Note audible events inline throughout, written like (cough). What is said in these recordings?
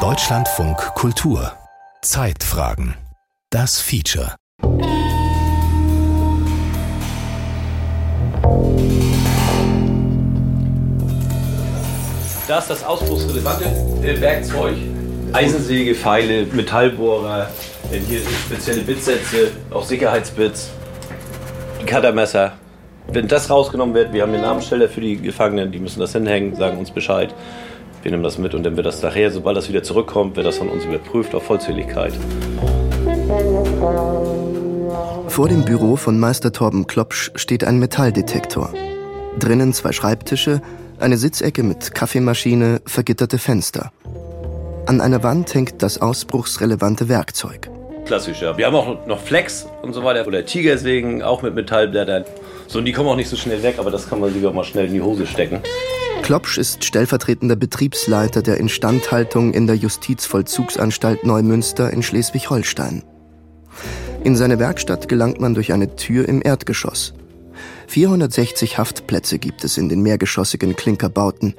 Deutschlandfunk Kultur Zeitfragen Das Feature Da ist das ausbruchsrelevante Werkzeug. Eisensäge, Pfeile, Metallbohrer, hier sind spezielle Bitsätze, auch Sicherheitsbits, Cuttermesser. Wenn das rausgenommen wird, wir haben den Namenssteller für die Gefangenen, die müssen das hinhängen, sagen uns Bescheid. Wir nehmen das mit und dann wird das nachher, sobald das wieder zurückkommt, wird das von uns überprüft auf Vollzähligkeit. Vor dem Büro von Meister Torben Klopsch steht ein Metalldetektor. Drinnen zwei Schreibtische, eine Sitzecke mit Kaffeemaschine, vergitterte Fenster. An einer Wand hängt das ausbruchsrelevante Werkzeug. Klassisch, ja. Wir haben auch noch Flex und so weiter oder Tigersägen, auch mit Metallblättern. So, und die kommen auch nicht so schnell weg, aber das kann man sich auch mal schnell in die Hose stecken. Klopsch ist stellvertretender Betriebsleiter der Instandhaltung in der Justizvollzugsanstalt Neumünster in Schleswig-Holstein. In seine Werkstatt gelangt man durch eine Tür im Erdgeschoss. 460 Haftplätze gibt es in den mehrgeschossigen Klinkerbauten.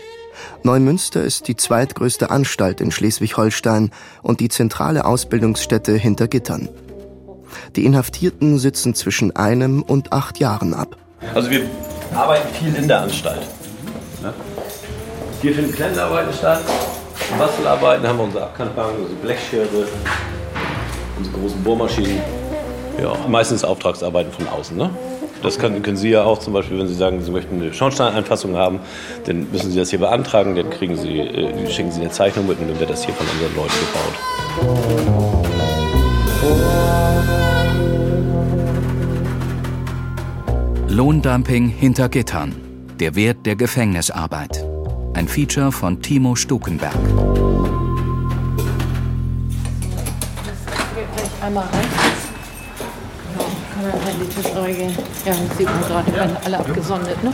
Neumünster ist die zweitgrößte Anstalt in Schleswig-Holstein und die zentrale Ausbildungsstätte hinter Gittern. Die Inhaftierten sitzen zwischen einem und acht Jahren ab. Also wir arbeiten viel in der Anstalt. Hier finden Klemmenarbeiten statt. Bastelarbeiten haben wir unsere Abkantbank, unsere Blechschere, unsere großen Bohrmaschinen. Ja, meistens Auftragsarbeiten von außen. Ne? Das können, können, Sie ja auch zum Beispiel, wenn Sie sagen, Sie möchten eine Schornsteineinfassung haben, dann müssen Sie das hier beantragen, dann kriegen Sie, äh, schicken Sie eine Zeichnung mit und dann wird das hier von unseren Leuten gebaut. Lohndumping hinter Gittern. Der Wert der Gefängnisarbeit. Ein Feature von Timo Stukenberg. Einmal rein. Ja, sieht man gerade, werden alle abgesondert, ne?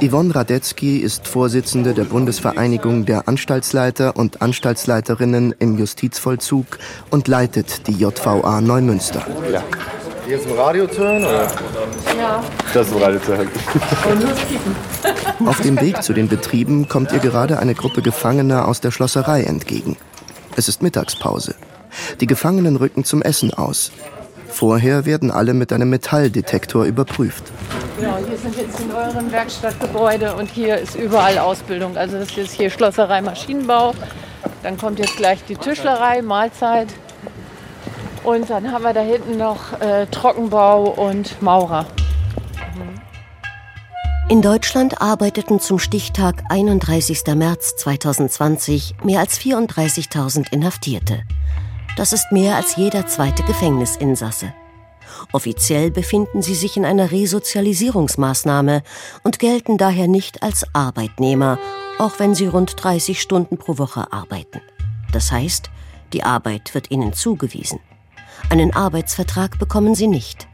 Yvonne Radetzky ist Vorsitzende der Bundesvereinigung der Anstaltsleiter und Anstaltsleiterinnen im Justizvollzug und leitet die JVA Neumünster. Ja. Hier ist ein Radio zu hören? Oder? Ja. Das ist ein Radio zu hören. Auf dem Weg zu den Betrieben kommt ihr gerade eine Gruppe Gefangener aus der Schlosserei entgegen. Es ist Mittagspause. Die Gefangenen rücken zum Essen aus. Vorher werden alle mit einem Metalldetektor überprüft. Genau, hier sind jetzt in euren Werkstattgebäude und hier ist überall Ausbildung. Also das ist hier Schlosserei Maschinenbau. Dann kommt jetzt gleich die Tischlerei, Mahlzeit. Und dann haben wir da hinten noch äh, Trockenbau und Maurer. In Deutschland arbeiteten zum Stichtag 31. März 2020 mehr als 34.000 Inhaftierte. Das ist mehr als jeder zweite Gefängnisinsasse. Offiziell befinden sie sich in einer Resozialisierungsmaßnahme und gelten daher nicht als Arbeitnehmer, auch wenn sie rund 30 Stunden pro Woche arbeiten. Das heißt, die Arbeit wird ihnen zugewiesen. Einen Arbeitsvertrag bekommen sie nicht.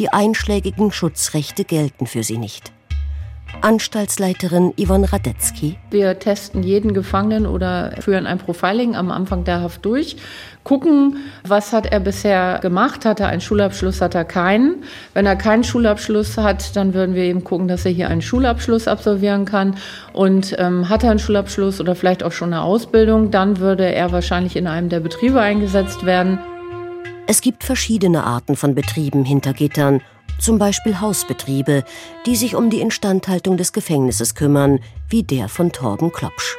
Die einschlägigen Schutzrechte gelten für sie nicht. Anstaltsleiterin Yvonne Radetzky. Wir testen jeden Gefangenen oder führen ein Profiling am Anfang der Haft durch, gucken, was hat er bisher gemacht, hat er einen Schulabschluss, hat er keinen. Wenn er keinen Schulabschluss hat, dann würden wir eben gucken, dass er hier einen Schulabschluss absolvieren kann. Und ähm, hat er einen Schulabschluss oder vielleicht auch schon eine Ausbildung, dann würde er wahrscheinlich in einem der Betriebe eingesetzt werden. Es gibt verschiedene Arten von Betrieben hinter Gittern zum Beispiel Hausbetriebe, die sich um die Instandhaltung des Gefängnisses kümmern, wie der von Torben Klopsch.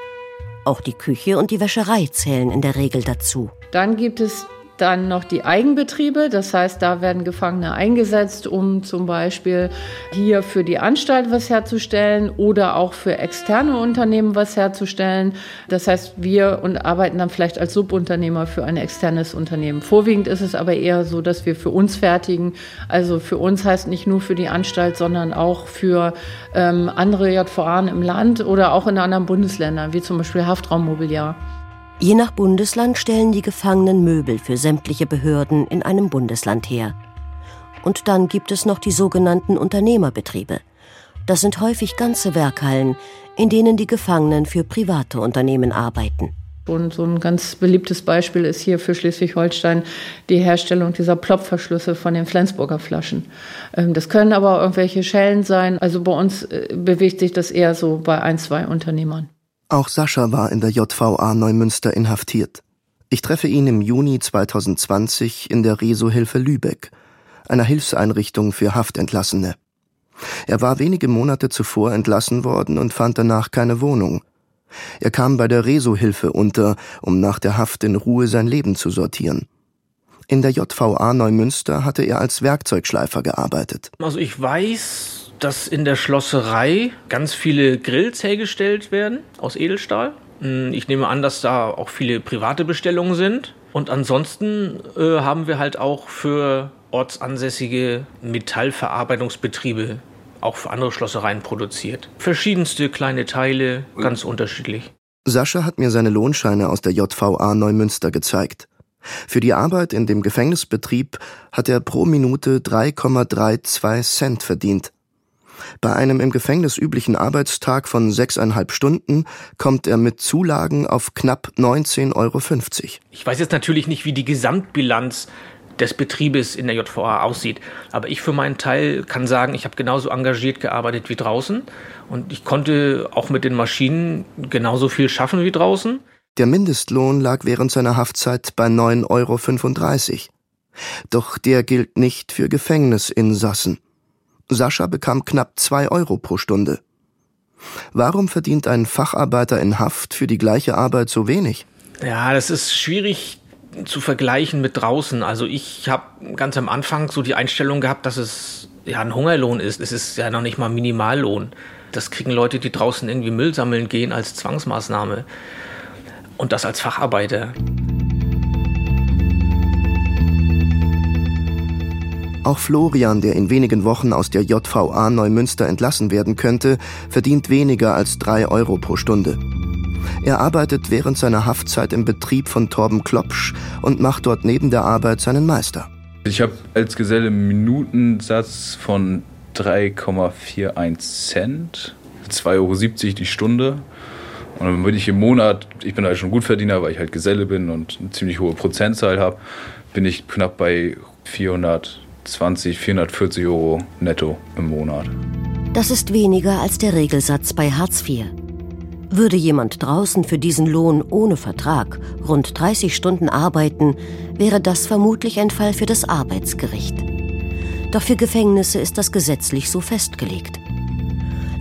Auch die Küche und die Wäscherei zählen in der Regel dazu. Dann gibt es dann noch die Eigenbetriebe, das heißt, da werden Gefangene eingesetzt, um zum Beispiel hier für die Anstalt was herzustellen oder auch für externe Unternehmen was herzustellen. Das heißt, wir und arbeiten dann vielleicht als Subunternehmer für ein externes Unternehmen. Vorwiegend ist es aber eher so, dass wir für uns fertigen. Also für uns heißt nicht nur für die Anstalt, sondern auch für ähm, andere JVA im Land oder auch in anderen Bundesländern, wie zum Beispiel Haftraummobiliar. Je nach Bundesland stellen die Gefangenen Möbel für sämtliche Behörden in einem Bundesland her. Und dann gibt es noch die sogenannten Unternehmerbetriebe. Das sind häufig ganze Werkhallen, in denen die Gefangenen für private Unternehmen arbeiten. Und so ein ganz beliebtes Beispiel ist hier für Schleswig-Holstein die Herstellung dieser Plopverschlüsse von den Flensburger Flaschen. Ähm, das können aber irgendwelche Schellen sein. Also bei uns äh, bewegt sich das eher so bei ein, zwei Unternehmern. Auch Sascha war in der JVA Neumünster inhaftiert. Ich treffe ihn im Juni 2020 in der Reso-Hilfe Lübeck, einer Hilfseinrichtung für Haftentlassene. Er war wenige Monate zuvor entlassen worden und fand danach keine Wohnung. Er kam bei der Reso-Hilfe unter, um nach der Haft in Ruhe sein Leben zu sortieren. In der JVA Neumünster hatte er als Werkzeugschleifer gearbeitet. Also ich weiß, dass in der Schlosserei ganz viele Grills hergestellt werden aus Edelstahl. Hm, ich nehme an, dass da auch viele private Bestellungen sind. Und ansonsten äh, haben wir halt auch für ortsansässige Metallverarbeitungsbetriebe auch für andere Schlossereien produziert. Verschiedenste kleine Teile, ganz unterschiedlich. Sascha hat mir seine Lohnscheine aus der JVA Neumünster gezeigt. Für die Arbeit in dem Gefängnisbetrieb hat er pro Minute 3,32 Cent verdient. Bei einem im Gefängnis üblichen Arbeitstag von sechseinhalb Stunden kommt er mit Zulagen auf knapp 19,50 Euro. Ich weiß jetzt natürlich nicht, wie die Gesamtbilanz des Betriebes in der JVA aussieht. Aber ich für meinen Teil kann sagen, ich habe genauso engagiert gearbeitet wie draußen und ich konnte auch mit den Maschinen genauso viel schaffen wie draußen. Der Mindestlohn lag während seiner Haftzeit bei 9,35 Euro. Doch der gilt nicht für Gefängnisinsassen. Sascha bekam knapp zwei Euro pro Stunde. Warum verdient ein Facharbeiter in Haft für die gleiche Arbeit so wenig? Ja, das ist schwierig zu vergleichen mit draußen. Also ich habe ganz am Anfang so die Einstellung gehabt, dass es ja ein Hungerlohn ist. Es ist ja noch nicht mal Minimallohn. Das kriegen Leute, die draußen irgendwie Müll sammeln gehen, als Zwangsmaßnahme. Und das als Facharbeiter. Auch Florian, der in wenigen Wochen aus der JVA Neumünster entlassen werden könnte, verdient weniger als drei Euro pro Stunde. Er arbeitet während seiner Haftzeit im Betrieb von Torben Klopsch und macht dort neben der Arbeit seinen Meister. Ich habe als Geselle einen Minutensatz von 3,41 Cent, 2,70 Euro die Stunde. Und dann bin ich im Monat, ich bin halt schon Gutverdiener, weil ich halt Geselle bin und eine ziemlich hohe Prozentzahl habe, bin ich knapp bei 400 420, 440 Euro netto im Monat. Das ist weniger als der Regelsatz bei Hartz IV. Würde jemand draußen für diesen Lohn ohne Vertrag rund 30 Stunden arbeiten, wäre das vermutlich ein Fall für das Arbeitsgericht. Doch für Gefängnisse ist das gesetzlich so festgelegt.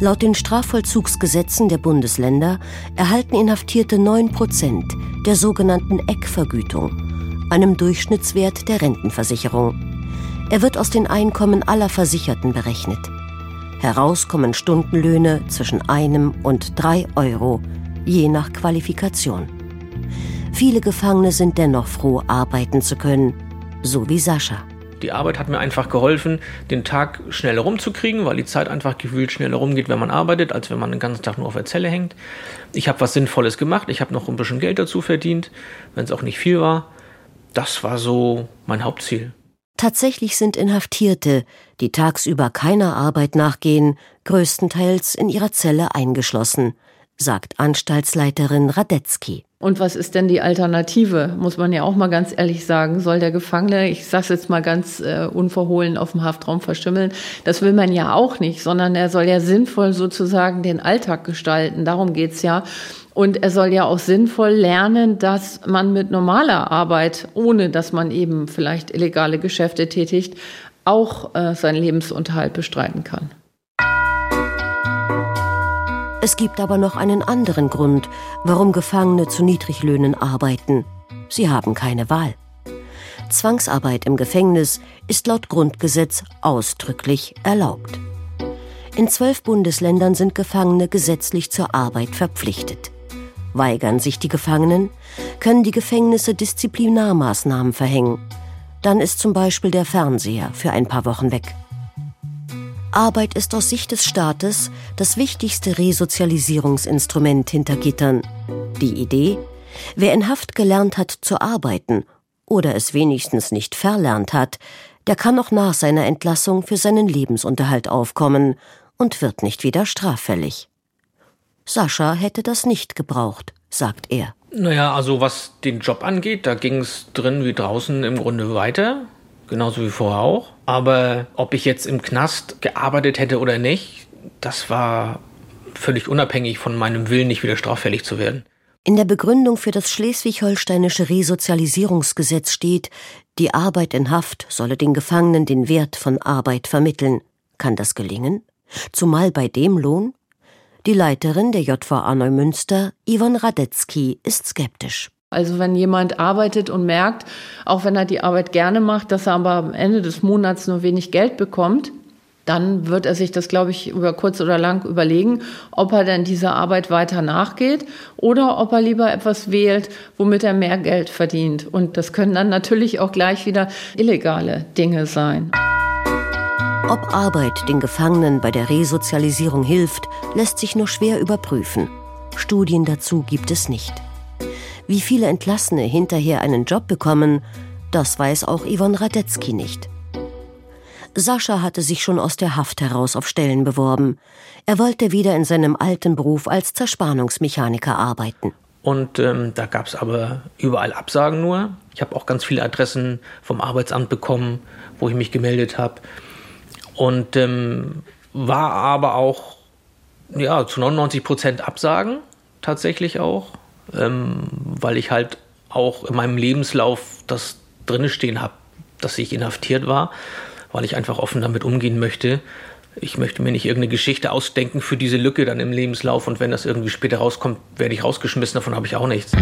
Laut den Strafvollzugsgesetzen der Bundesländer erhalten Inhaftierte 9 Prozent der sogenannten Eckvergütung, einem Durchschnittswert der Rentenversicherung. Er wird aus den Einkommen aller Versicherten berechnet. Heraus kommen Stundenlöhne zwischen einem und drei Euro, je nach Qualifikation. Viele Gefangene sind dennoch froh, arbeiten zu können, so wie Sascha. Die Arbeit hat mir einfach geholfen, den Tag schneller rumzukriegen, weil die Zeit einfach gefühlt schneller rumgeht, wenn man arbeitet, als wenn man den ganzen Tag nur auf der Zelle hängt. Ich habe was Sinnvolles gemacht, ich habe noch ein bisschen Geld dazu verdient, wenn es auch nicht viel war. Das war so mein Hauptziel. Tatsächlich sind Inhaftierte, die tagsüber keiner Arbeit nachgehen, größtenteils in ihrer Zelle eingeschlossen, sagt Anstaltsleiterin Radetzky. Und was ist denn die Alternative? Muss man ja auch mal ganz ehrlich sagen. Soll der Gefangene, ich sage jetzt mal ganz äh, unverhohlen, auf dem Haftraum verstümmeln? Das will man ja auch nicht, sondern er soll ja sinnvoll sozusagen den Alltag gestalten. Darum geht's ja. Und er soll ja auch sinnvoll lernen, dass man mit normaler Arbeit, ohne dass man eben vielleicht illegale Geschäfte tätigt, auch äh, seinen Lebensunterhalt bestreiten kann. Es gibt aber noch einen anderen Grund, warum Gefangene zu Niedriglöhnen arbeiten. Sie haben keine Wahl. Zwangsarbeit im Gefängnis ist laut Grundgesetz ausdrücklich erlaubt. In zwölf Bundesländern sind Gefangene gesetzlich zur Arbeit verpflichtet. Weigern sich die Gefangenen, können die Gefängnisse Disziplinarmaßnahmen verhängen. Dann ist zum Beispiel der Fernseher für ein paar Wochen weg. Arbeit ist aus Sicht des Staates das wichtigste Resozialisierungsinstrument hinter Gittern. Die Idee, wer in Haft gelernt hat zu arbeiten oder es wenigstens nicht verlernt hat, der kann auch nach seiner Entlassung für seinen Lebensunterhalt aufkommen und wird nicht wieder straffällig. Sascha hätte das nicht gebraucht, sagt er. Naja, also was den Job angeht, da ging es drin wie draußen im Grunde weiter, genauso wie vorher auch. Aber ob ich jetzt im Knast gearbeitet hätte oder nicht, das war völlig unabhängig von meinem Willen, nicht wieder straffällig zu werden. In der Begründung für das schleswig-holsteinische Resozialisierungsgesetz steht, die Arbeit in Haft solle den Gefangenen den Wert von Arbeit vermitteln. Kann das gelingen? Zumal bei dem Lohn? Die Leiterin der JVA Neumünster, Yvonne Radetzky, ist skeptisch. Also wenn jemand arbeitet und merkt, auch wenn er die Arbeit gerne macht, dass er aber am Ende des Monats nur wenig Geld bekommt, dann wird er sich das, glaube ich, über kurz oder lang überlegen, ob er denn dieser Arbeit weiter nachgeht oder ob er lieber etwas wählt, womit er mehr Geld verdient. Und das können dann natürlich auch gleich wieder illegale Dinge sein. Ob Arbeit den Gefangenen bei der Resozialisierung hilft, lässt sich nur schwer überprüfen. Studien dazu gibt es nicht. Wie viele Entlassene hinterher einen Job bekommen, das weiß auch Yvonne Radetzky nicht. Sascha hatte sich schon aus der Haft heraus auf Stellen beworben. Er wollte wieder in seinem alten Beruf als Zerspannungsmechaniker arbeiten. Und ähm, da gab es aber überall Absagen nur. Ich habe auch ganz viele Adressen vom Arbeitsamt bekommen, wo ich mich gemeldet habe. Und ähm, war aber auch ja, zu 99 Prozent Absagen tatsächlich auch, ähm, weil ich halt auch in meinem Lebenslauf das drinne stehen habe, dass ich inhaftiert war, weil ich einfach offen damit umgehen möchte. Ich möchte mir nicht irgendeine Geschichte ausdenken für diese Lücke dann im Lebenslauf und wenn das irgendwie später rauskommt, werde ich rausgeschmissen, davon habe ich auch nichts.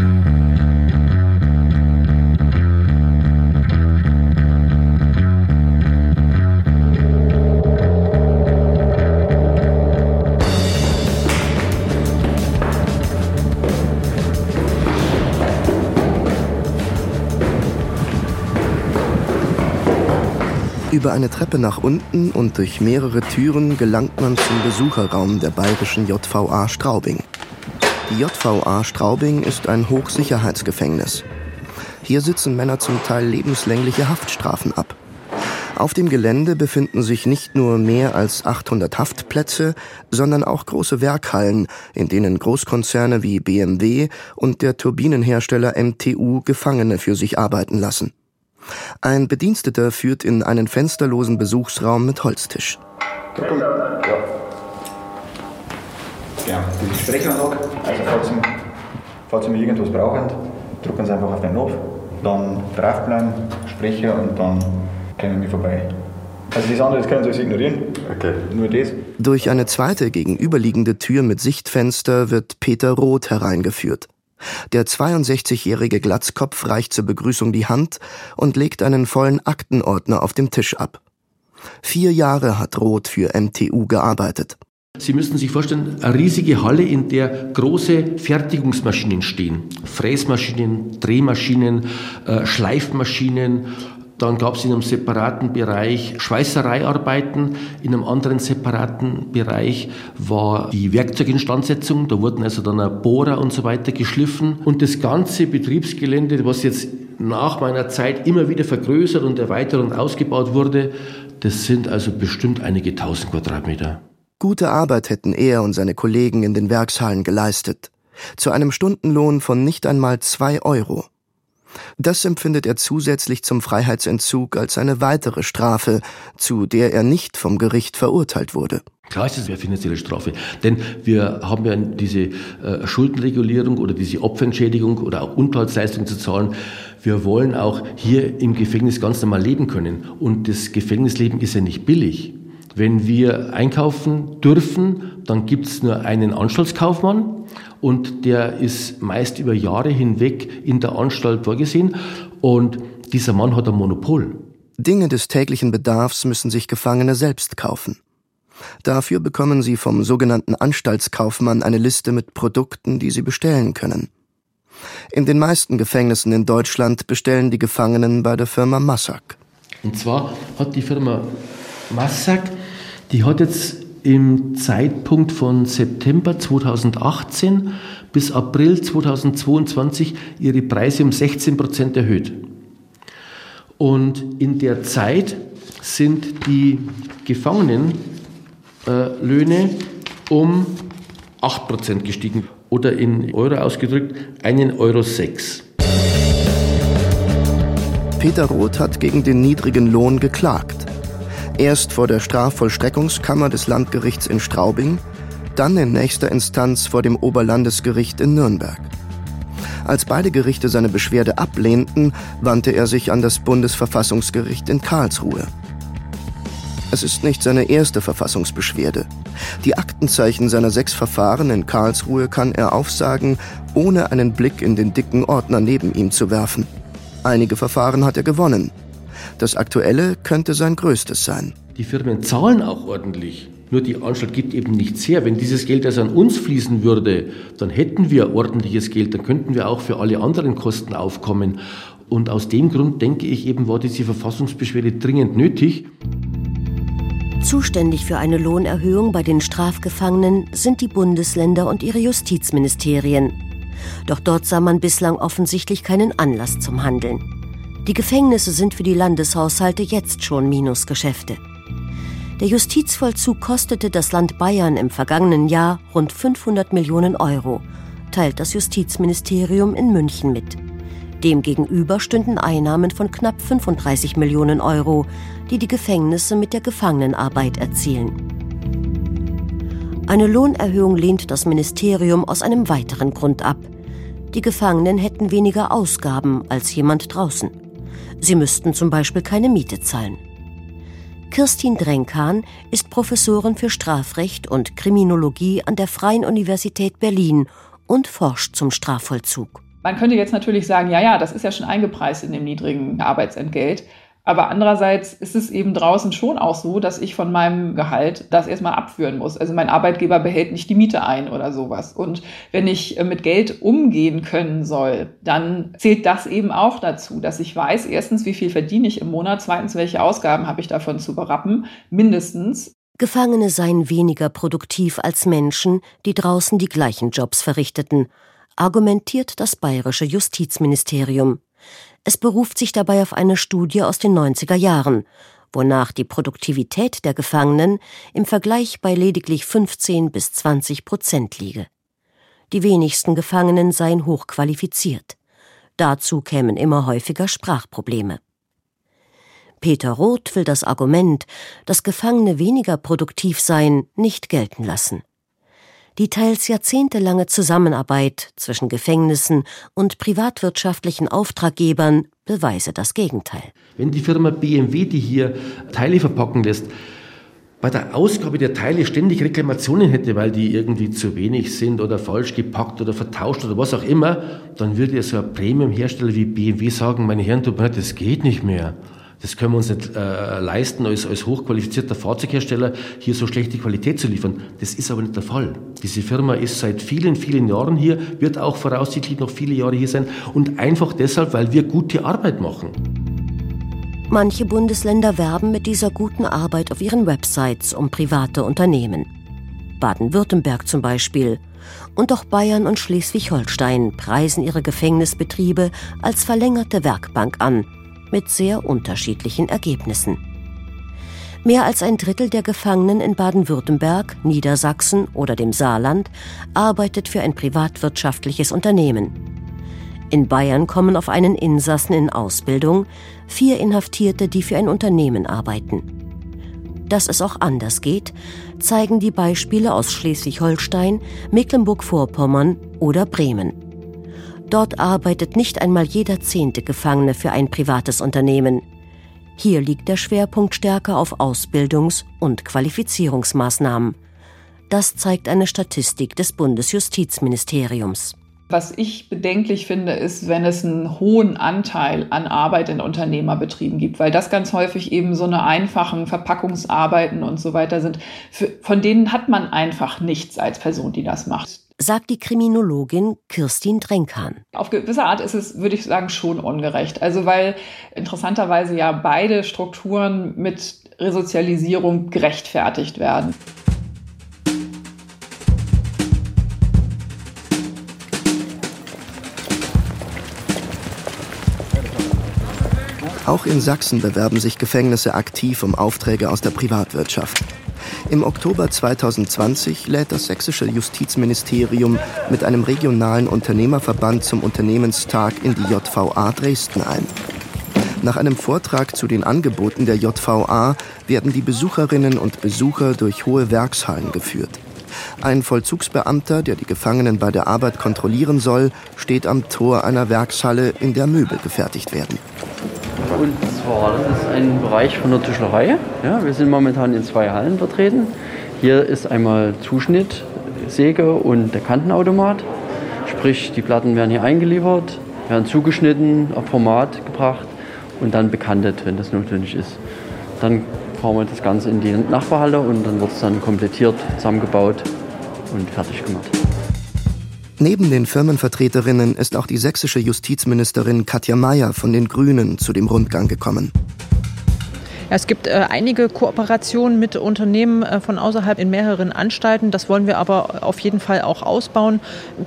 Über eine Treppe nach unten und durch mehrere Türen gelangt man zum Besucherraum der bayerischen JVA Straubing. Die JVA Straubing ist ein Hochsicherheitsgefängnis. Hier sitzen Männer zum Teil lebenslängliche Haftstrafen ab. Auf dem Gelände befinden sich nicht nur mehr als 800 Haftplätze, sondern auch große Werkhallen, in denen Großkonzerne wie BMW und der Turbinenhersteller MTU Gefangene für sich arbeiten lassen. Ein Bediensteter führt in einen fensterlosen Besuchsraum mit Holztisch. Ja. Ja, die Sprechanlage. Also falls Sie, falls Sie irgendwas brauchen, drücken Sie einfach auf den Knopf, dann draufbleiben, sprechen und dann kommen wir vorbei. Also das andere das können Sie alles ignorieren. Okay. Nur das. Durch eine zweite gegenüberliegende Tür mit Sichtfenster wird Peter Roth hereingeführt. Der 62-jährige Glatzkopf reicht zur Begrüßung die Hand und legt einen vollen Aktenordner auf dem Tisch ab. Vier Jahre hat Roth für MTU gearbeitet. Sie müssen sich vorstellen, eine riesige Halle, in der große Fertigungsmaschinen stehen. Fräsmaschinen, Drehmaschinen, äh, Schleifmaschinen, dann gab es in einem separaten Bereich Schweißereiarbeiten. In einem anderen separaten Bereich war die Werkzeuginstandsetzung. Da wurden also dann Bohrer und so weiter geschliffen. Und das ganze Betriebsgelände, was jetzt nach meiner Zeit immer wieder vergrößert und erweitert und ausgebaut wurde, das sind also bestimmt einige tausend Quadratmeter. Gute Arbeit hätten er und seine Kollegen in den Werkshallen geleistet. Zu einem Stundenlohn von nicht einmal zwei Euro. Das empfindet er zusätzlich zum Freiheitsentzug als eine weitere Strafe, zu der er nicht vom Gericht verurteilt wurde. Klar ist es eine finanzielle Strafe, denn wir haben ja diese äh, Schuldenregulierung oder diese Opferentschädigung oder auch Unterhaltsleistung zu zahlen. Wir wollen auch hier im Gefängnis ganz normal leben können und das Gefängnisleben ist ja nicht billig. Wenn wir einkaufen dürfen, dann gibt es nur einen Anstaltskaufmann und der ist meist über Jahre hinweg in der Anstalt vorgesehen und dieser Mann hat ein Monopol. Dinge des täglichen Bedarfs müssen sich Gefangene selbst kaufen. Dafür bekommen sie vom sogenannten Anstaltskaufmann eine Liste mit Produkten, die sie bestellen können. In den meisten Gefängnissen in Deutschland bestellen die Gefangenen bei der Firma Massak. Und zwar hat die Firma Massak, die hat jetzt im Zeitpunkt von September 2018 bis April 2022 ihre Preise um 16 Prozent erhöht. Und in der Zeit sind die Gefangenenlöhne äh, um 8 Prozent gestiegen oder in Euro ausgedrückt 1,06 Euro. Peter Roth hat gegen den niedrigen Lohn geklagt. Erst vor der Strafvollstreckungskammer des Landgerichts in Straubing, dann in nächster Instanz vor dem Oberlandesgericht in Nürnberg. Als beide Gerichte seine Beschwerde ablehnten, wandte er sich an das Bundesverfassungsgericht in Karlsruhe. Es ist nicht seine erste Verfassungsbeschwerde. Die Aktenzeichen seiner sechs Verfahren in Karlsruhe kann er aufsagen, ohne einen Blick in den dicken Ordner neben ihm zu werfen. Einige Verfahren hat er gewonnen. Das aktuelle könnte sein größtes sein. Die Firmen zahlen auch ordentlich. Nur die Anstalt gibt eben nichts her. Wenn dieses Geld also an uns fließen würde, dann hätten wir ordentliches Geld, dann könnten wir auch für alle anderen Kosten aufkommen. Und aus dem Grund denke ich eben, war diese Verfassungsbeschwerde dringend nötig. Zuständig für eine Lohnerhöhung bei den Strafgefangenen sind die Bundesländer und ihre Justizministerien. Doch dort sah man bislang offensichtlich keinen Anlass zum Handeln. Die Gefängnisse sind für die Landeshaushalte jetzt schon Minusgeschäfte. Der Justizvollzug kostete das Land Bayern im vergangenen Jahr rund 500 Millionen Euro, teilt das Justizministerium in München mit. Demgegenüber stünden Einnahmen von knapp 35 Millionen Euro, die die Gefängnisse mit der Gefangenenarbeit erzielen. Eine Lohnerhöhung lehnt das Ministerium aus einem weiteren Grund ab. Die Gefangenen hätten weniger Ausgaben als jemand draußen. Sie müssten zum Beispiel keine Miete zahlen. Kirstin Drenkan ist Professorin für Strafrecht und Kriminologie an der Freien Universität Berlin und forscht zum Strafvollzug. Man könnte jetzt natürlich sagen, ja, ja, das ist ja schon eingepreist in dem niedrigen Arbeitsentgelt. Aber andererseits ist es eben draußen schon auch so, dass ich von meinem Gehalt das erstmal abführen muss. Also mein Arbeitgeber behält nicht die Miete ein oder sowas. Und wenn ich äh, mit Geld umgehen können soll, dann zählt das eben auch dazu, dass ich weiß, erstens, wie viel verdiene ich im Monat, zweitens, welche Ausgaben habe ich davon zu berappen, mindestens. Gefangene seien weniger produktiv als Menschen, die draußen die gleichen Jobs verrichteten, argumentiert das bayerische Justizministerium. Es beruft sich dabei auf eine Studie aus den 90er Jahren, wonach die Produktivität der Gefangenen im Vergleich bei lediglich 15 bis 20 Prozent liege. Die wenigsten Gefangenen seien hochqualifiziert. Dazu kämen immer häufiger Sprachprobleme. Peter Roth will das Argument, dass Gefangene weniger produktiv seien, nicht gelten lassen. Die teils jahrzehntelange Zusammenarbeit zwischen Gefängnissen und privatwirtschaftlichen Auftraggebern beweise das Gegenteil. Wenn die Firma BMW, die hier Teile verpacken lässt, bei der Ausgabe der Teile ständig Reklamationen hätte, weil die irgendwie zu wenig sind oder falsch gepackt oder vertauscht oder was auch immer, dann würde ja so ein Premium-Hersteller wie BMW sagen, meine Herren, das geht nicht mehr. Das können wir uns nicht äh, leisten, als, als hochqualifizierter Fahrzeughersteller hier so schlechte Qualität zu liefern. Das ist aber nicht der Fall. Diese Firma ist seit vielen, vielen Jahren hier, wird auch voraussichtlich noch viele Jahre hier sein und einfach deshalb, weil wir gute Arbeit machen. Manche Bundesländer werben mit dieser guten Arbeit auf ihren Websites um private Unternehmen. Baden-Württemberg zum Beispiel. Und auch Bayern und Schleswig-Holstein preisen ihre Gefängnisbetriebe als verlängerte Werkbank an mit sehr unterschiedlichen Ergebnissen. Mehr als ein Drittel der Gefangenen in Baden-Württemberg, Niedersachsen oder dem Saarland arbeitet für ein privatwirtschaftliches Unternehmen. In Bayern kommen auf einen Insassen in Ausbildung vier Inhaftierte, die für ein Unternehmen arbeiten. Dass es auch anders geht, zeigen die Beispiele aus Schleswig-Holstein, Mecklenburg-Vorpommern oder Bremen. Dort arbeitet nicht einmal jeder zehnte Gefangene für ein privates Unternehmen. Hier liegt der Schwerpunkt stärker auf Ausbildungs- und Qualifizierungsmaßnahmen. Das zeigt eine Statistik des Bundesjustizministeriums. Was ich bedenklich finde, ist, wenn es einen hohen Anteil an Arbeit in Unternehmerbetrieben gibt, weil das ganz häufig eben so eine einfachen Verpackungsarbeiten und so weiter sind. von denen hat man einfach nichts als Person, die das macht sagt die Kriminologin Kirstin Drenkan. Auf gewisse Art ist es, würde ich sagen, schon ungerecht. Also weil interessanterweise ja beide Strukturen mit Resozialisierung gerechtfertigt werden. Auch in Sachsen bewerben sich Gefängnisse aktiv um Aufträge aus der Privatwirtschaft. Im Oktober 2020 lädt das sächsische Justizministerium mit einem regionalen Unternehmerverband zum Unternehmenstag in die JVA Dresden ein. Nach einem Vortrag zu den Angeboten der JVA werden die Besucherinnen und Besucher durch hohe Werkshallen geführt. Ein Vollzugsbeamter, der die Gefangenen bei der Arbeit kontrollieren soll, steht am Tor einer Werkshalle, in der Möbel gefertigt werden. Und zwar, das ist ein Bereich von der Tischlerei. Ja, wir sind momentan in zwei Hallen vertreten. Hier ist einmal Zuschnitt, Säge und der Kantenautomat. Sprich, die Platten werden hier eingeliefert, werden zugeschnitten, auf Format gebracht und dann bekantet, wenn das notwendig ist. Dann fahren wir das Ganze in die Nachbarhalle und dann wird es dann komplettiert, zusammengebaut und fertig gemacht. Neben den Firmenvertreterinnen ist auch die sächsische Justizministerin Katja Mayer von den Grünen zu dem Rundgang gekommen. Es gibt äh, einige Kooperationen mit Unternehmen äh, von außerhalb in mehreren Anstalten. Das wollen wir aber auf jeden Fall auch ausbauen.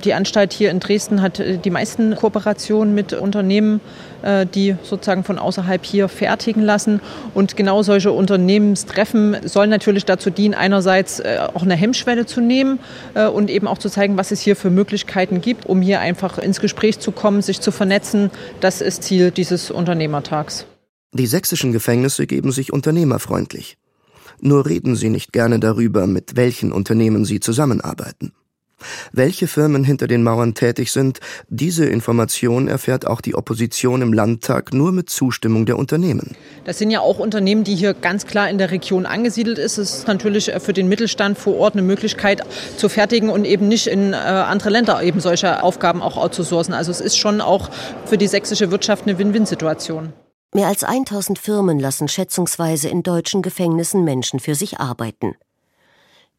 Die Anstalt hier in Dresden hat äh, die meisten Kooperationen mit Unternehmen, äh, die sozusagen von außerhalb hier fertigen lassen. Und genau solche Unternehmenstreffen sollen natürlich dazu dienen, einerseits äh, auch eine Hemmschwelle zu nehmen äh, und eben auch zu zeigen, was es hier für Möglichkeiten gibt, um hier einfach ins Gespräch zu kommen, sich zu vernetzen. Das ist Ziel dieses Unternehmertags. Die sächsischen Gefängnisse geben sich unternehmerfreundlich. Nur reden sie nicht gerne darüber, mit welchen Unternehmen sie zusammenarbeiten. Welche Firmen hinter den Mauern tätig sind, diese Information erfährt auch die Opposition im Landtag nur mit Zustimmung der Unternehmen. Das sind ja auch Unternehmen, die hier ganz klar in der Region angesiedelt ist. Es ist natürlich für den Mittelstand vor Ort eine Möglichkeit zu fertigen und eben nicht in äh, andere Länder eben solche Aufgaben auch outzusourcen. Also es ist schon auch für die sächsische Wirtschaft eine Win-Win-Situation. Mehr als 1000 Firmen lassen schätzungsweise in deutschen Gefängnissen Menschen für sich arbeiten.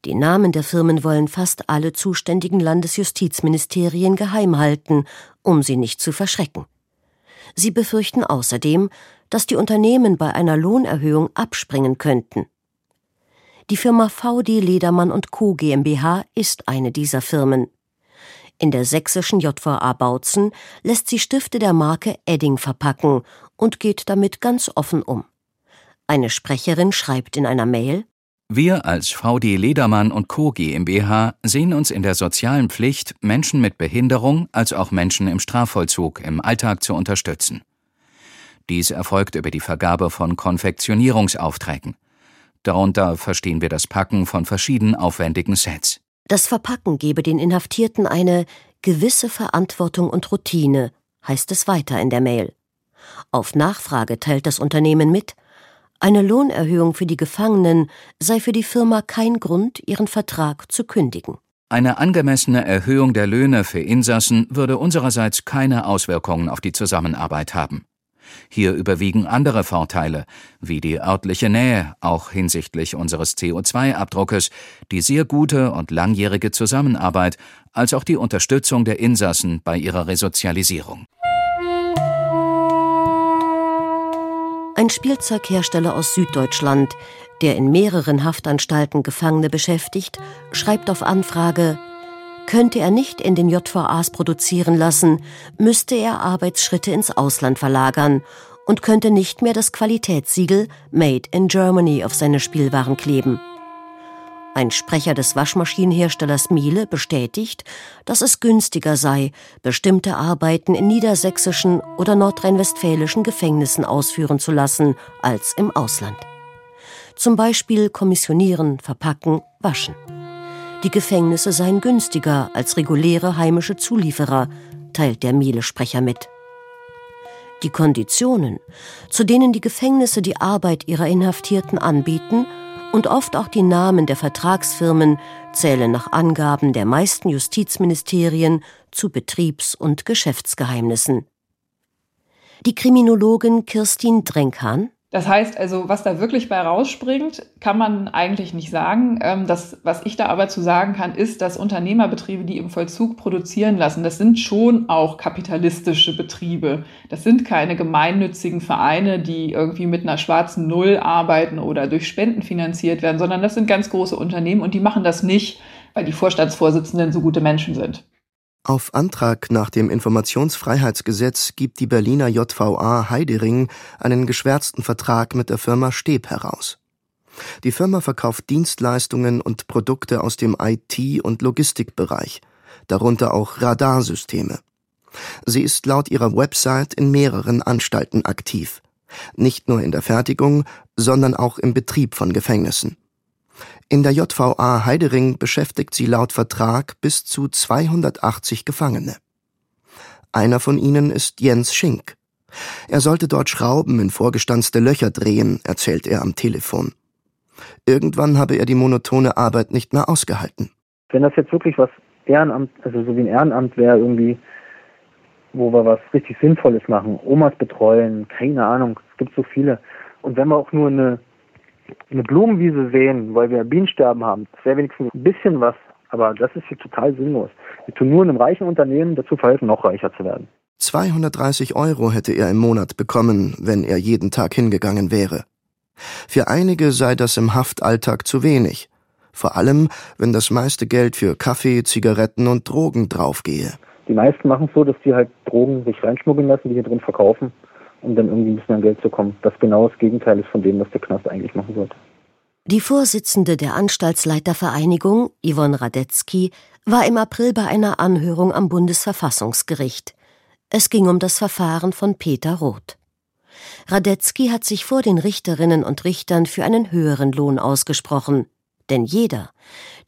Die Namen der Firmen wollen fast alle zuständigen Landesjustizministerien geheim halten, um sie nicht zu verschrecken. Sie befürchten außerdem, dass die Unternehmen bei einer Lohnerhöhung abspringen könnten. Die Firma VD Ledermann und Co. GmbH ist eine dieser Firmen. In der sächsischen JVA Bautzen lässt sie Stifte der Marke Edding verpacken und geht damit ganz offen um. Eine Sprecherin schreibt in einer Mail Wir als VD Ledermann und Co. GmbH sehen uns in der sozialen Pflicht, Menschen mit Behinderung als auch Menschen im Strafvollzug im Alltag zu unterstützen. Dies erfolgt über die Vergabe von Konfektionierungsaufträgen. Darunter verstehen wir das Packen von verschiedenen aufwendigen Sets. Das Verpacken gebe den Inhaftierten eine gewisse Verantwortung und Routine, heißt es weiter in der Mail. Auf Nachfrage teilt das Unternehmen mit, eine Lohnerhöhung für die Gefangenen sei für die Firma kein Grund, ihren Vertrag zu kündigen. Eine angemessene Erhöhung der Löhne für Insassen würde unsererseits keine Auswirkungen auf die Zusammenarbeit haben. Hier überwiegen andere Vorteile, wie die örtliche Nähe, auch hinsichtlich unseres CO2-Abdruckes, die sehr gute und langjährige Zusammenarbeit, als auch die Unterstützung der Insassen bei ihrer Resozialisierung. Ein Spielzeughersteller aus Süddeutschland, der in mehreren Haftanstalten Gefangene beschäftigt, schreibt auf Anfrage, könnte er nicht in den JVAs produzieren lassen, müsste er Arbeitsschritte ins Ausland verlagern und könnte nicht mehr das Qualitätssiegel Made in Germany auf seine Spielwaren kleben. Ein Sprecher des Waschmaschinenherstellers Miele bestätigt, dass es günstiger sei, bestimmte Arbeiten in niedersächsischen oder nordrhein-westfälischen Gefängnissen ausführen zu lassen, als im Ausland. Zum Beispiel kommissionieren, verpacken, waschen. Die Gefängnisse seien günstiger als reguläre heimische Zulieferer, teilt der Miele-Sprecher mit. Die Konditionen, zu denen die Gefängnisse die Arbeit ihrer Inhaftierten anbieten, und oft auch die Namen der Vertragsfirmen zählen nach Angaben der meisten Justizministerien zu Betriebs- und Geschäftsgeheimnissen. Die Kriminologin Kirstin Drenkan das heißt also, was da wirklich bei rausspringt, kann man eigentlich nicht sagen. Ähm, das, was ich da aber zu sagen kann, ist, dass Unternehmerbetriebe, die im Vollzug produzieren lassen, das sind schon auch kapitalistische Betriebe. Das sind keine gemeinnützigen Vereine, die irgendwie mit einer schwarzen Null arbeiten oder durch Spenden finanziert werden, sondern das sind ganz große Unternehmen und die machen das nicht, weil die Vorstandsvorsitzenden so gute Menschen sind. Auf Antrag nach dem Informationsfreiheitsgesetz gibt die Berliner JVA Heidering einen geschwärzten Vertrag mit der Firma Steb heraus. Die Firma verkauft Dienstleistungen und Produkte aus dem IT- und Logistikbereich, darunter auch Radarsysteme. Sie ist laut ihrer Website in mehreren Anstalten aktiv. Nicht nur in der Fertigung, sondern auch im Betrieb von Gefängnissen. In der JVA Heidering beschäftigt sie laut Vertrag bis zu 280 Gefangene. Einer von ihnen ist Jens Schink. Er sollte dort Schrauben in vorgestanzte Löcher drehen, erzählt er am Telefon. Irgendwann habe er die monotone Arbeit nicht mehr ausgehalten. Wenn das jetzt wirklich was Ehrenamt, also so wie ein Ehrenamt wäre irgendwie, wo wir was richtig Sinnvolles machen, Omas betreuen, keine Ahnung, es gibt so viele. Und wenn wir auch nur eine, eine Blumenwiese sehen, weil wir Bienensterben haben, das wäre wenigstens ein bisschen was, aber das ist hier total sinnlos. Wir tun nur einem reichen Unternehmen dazu verhelfen, noch reicher zu werden. 230 Euro hätte er im Monat bekommen, wenn er jeden Tag hingegangen wäre. Für einige sei das im Haftalltag zu wenig, vor allem wenn das meiste Geld für Kaffee, Zigaretten und Drogen draufgehe. Die meisten machen es so, dass die halt Drogen sich reinschmuggeln lassen, die hier drin verkaufen, um dann irgendwie ein bisschen an Geld zu kommen. Das genau das Gegenteil ist von dem, was der Knast eigentlich machen sollte. Die Vorsitzende der Anstaltsleitervereinigung, Yvonne Radetzky, war im April bei einer Anhörung am Bundesverfassungsgericht. Es ging um das Verfahren von Peter Roth. Radetzky hat sich vor den Richterinnen und Richtern für einen höheren Lohn ausgesprochen. Denn jeder,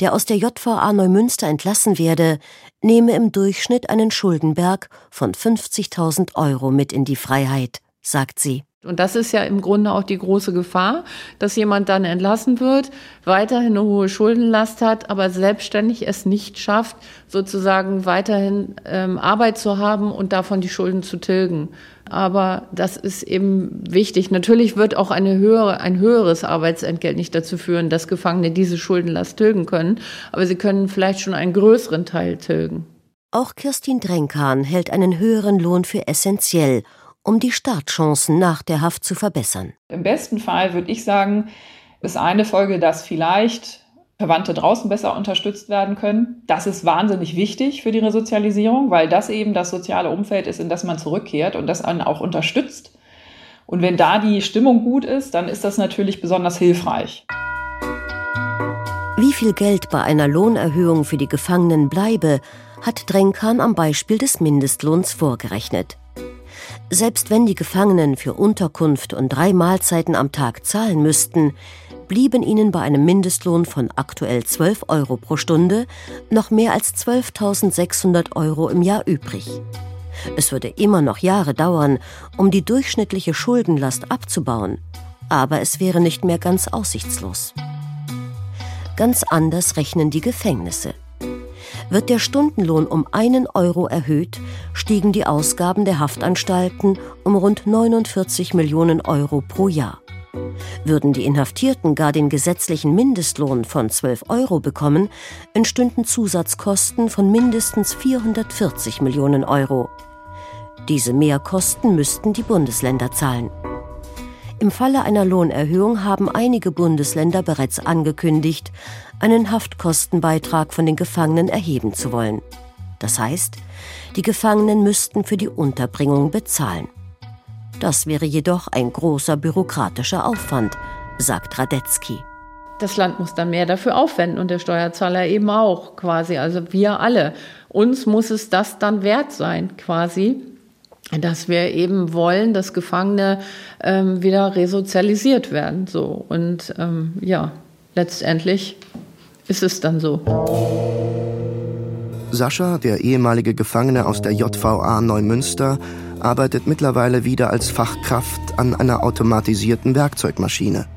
der aus der JVA Neumünster entlassen werde, nehme im Durchschnitt einen Schuldenberg von 50.000 Euro mit in die Freiheit, sagt sie. Und das ist ja im Grunde auch die große Gefahr, dass jemand dann entlassen wird, weiterhin eine hohe Schuldenlast hat, aber selbstständig es nicht schafft, sozusagen weiterhin ähm, Arbeit zu haben und davon die Schulden zu tilgen. Aber das ist eben wichtig. Natürlich wird auch eine höhere, ein höheres Arbeitsentgelt nicht dazu führen, dass Gefangene diese Schuldenlast tilgen können, aber sie können vielleicht schon einen größeren Teil tilgen. Auch Kirstin Drenkan hält einen höheren Lohn für essentiell um die Startchancen nach der Haft zu verbessern. Im besten Fall würde ich sagen, ist eine Folge, dass vielleicht Verwandte draußen besser unterstützt werden können. Das ist wahnsinnig wichtig für die Resozialisierung, weil das eben das soziale Umfeld ist, in das man zurückkehrt und das einen auch unterstützt. Und wenn da die Stimmung gut ist, dann ist das natürlich besonders hilfreich. Wie viel Geld bei einer Lohnerhöhung für die Gefangenen bleibe, hat Drenkan am Beispiel des Mindestlohns vorgerechnet. Selbst wenn die Gefangenen für Unterkunft und drei Mahlzeiten am Tag zahlen müssten, blieben ihnen bei einem Mindestlohn von aktuell 12 Euro pro Stunde noch mehr als 12.600 Euro im Jahr übrig. Es würde immer noch Jahre dauern, um die durchschnittliche Schuldenlast abzubauen, aber es wäre nicht mehr ganz aussichtslos. Ganz anders rechnen die Gefängnisse. Wird der Stundenlohn um einen Euro erhöht, stiegen die Ausgaben der Haftanstalten um rund 49 Millionen Euro pro Jahr. Würden die Inhaftierten gar den gesetzlichen Mindestlohn von 12 Euro bekommen, entstünden Zusatzkosten von mindestens 440 Millionen Euro. Diese Mehrkosten müssten die Bundesländer zahlen. Im Falle einer Lohnerhöhung haben einige Bundesländer bereits angekündigt, einen Haftkostenbeitrag von den Gefangenen erheben zu wollen. Das heißt, die Gefangenen müssten für die Unterbringung bezahlen. Das wäre jedoch ein großer bürokratischer Aufwand, sagt Radetzky. Das Land muss dann mehr dafür aufwenden und der Steuerzahler eben auch quasi, also wir alle. Uns muss es das dann wert sein quasi, dass wir eben wollen, dass Gefangene ähm, wieder resozialisiert werden. So und ähm, ja, letztendlich ist es dann so. Sascha, der ehemalige Gefangene aus der JVA Neumünster, arbeitet mittlerweile wieder als Fachkraft an einer automatisierten Werkzeugmaschine,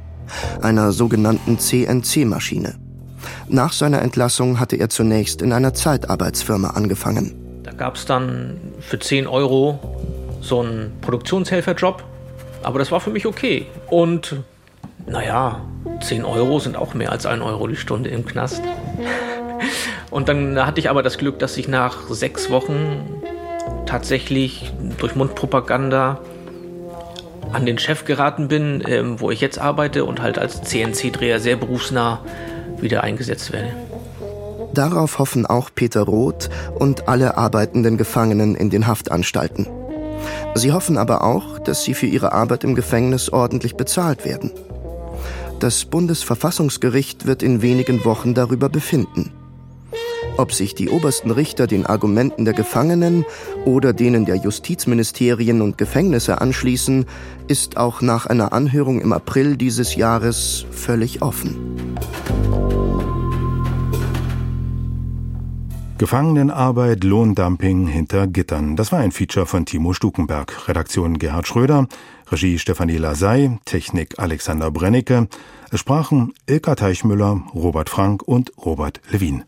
einer sogenannten CNC-Maschine. Nach seiner Entlassung hatte er zunächst in einer Zeitarbeitsfirma angefangen. Da gab es dann für 10 Euro so einen Produktionshelferjob, aber das war für mich okay. Und naja, 10 Euro sind auch mehr als 1 Euro die Stunde im Knast. (laughs) Und dann hatte ich aber das Glück, dass ich nach sechs Wochen tatsächlich durch Mundpropaganda an den Chef geraten bin, ähm, wo ich jetzt arbeite und halt als CNC-Dreher sehr berufsnah wieder eingesetzt werde. Darauf hoffen auch Peter Roth und alle arbeitenden Gefangenen in den Haftanstalten. Sie hoffen aber auch, dass sie für ihre Arbeit im Gefängnis ordentlich bezahlt werden. Das Bundesverfassungsgericht wird in wenigen Wochen darüber befinden. Ob sich die obersten Richter den Argumenten der Gefangenen oder denen der Justizministerien und Gefängnisse anschließen, ist auch nach einer Anhörung im April dieses Jahres völlig offen. Gefangenenarbeit, Lohndumping hinter Gittern. Das war ein Feature von Timo Stukenberg. Redaktion Gerhard Schröder, Regie Stefanie Lasey, Technik Alexander Brennecke. Es sprachen Ilka Teichmüller, Robert Frank und Robert Levin.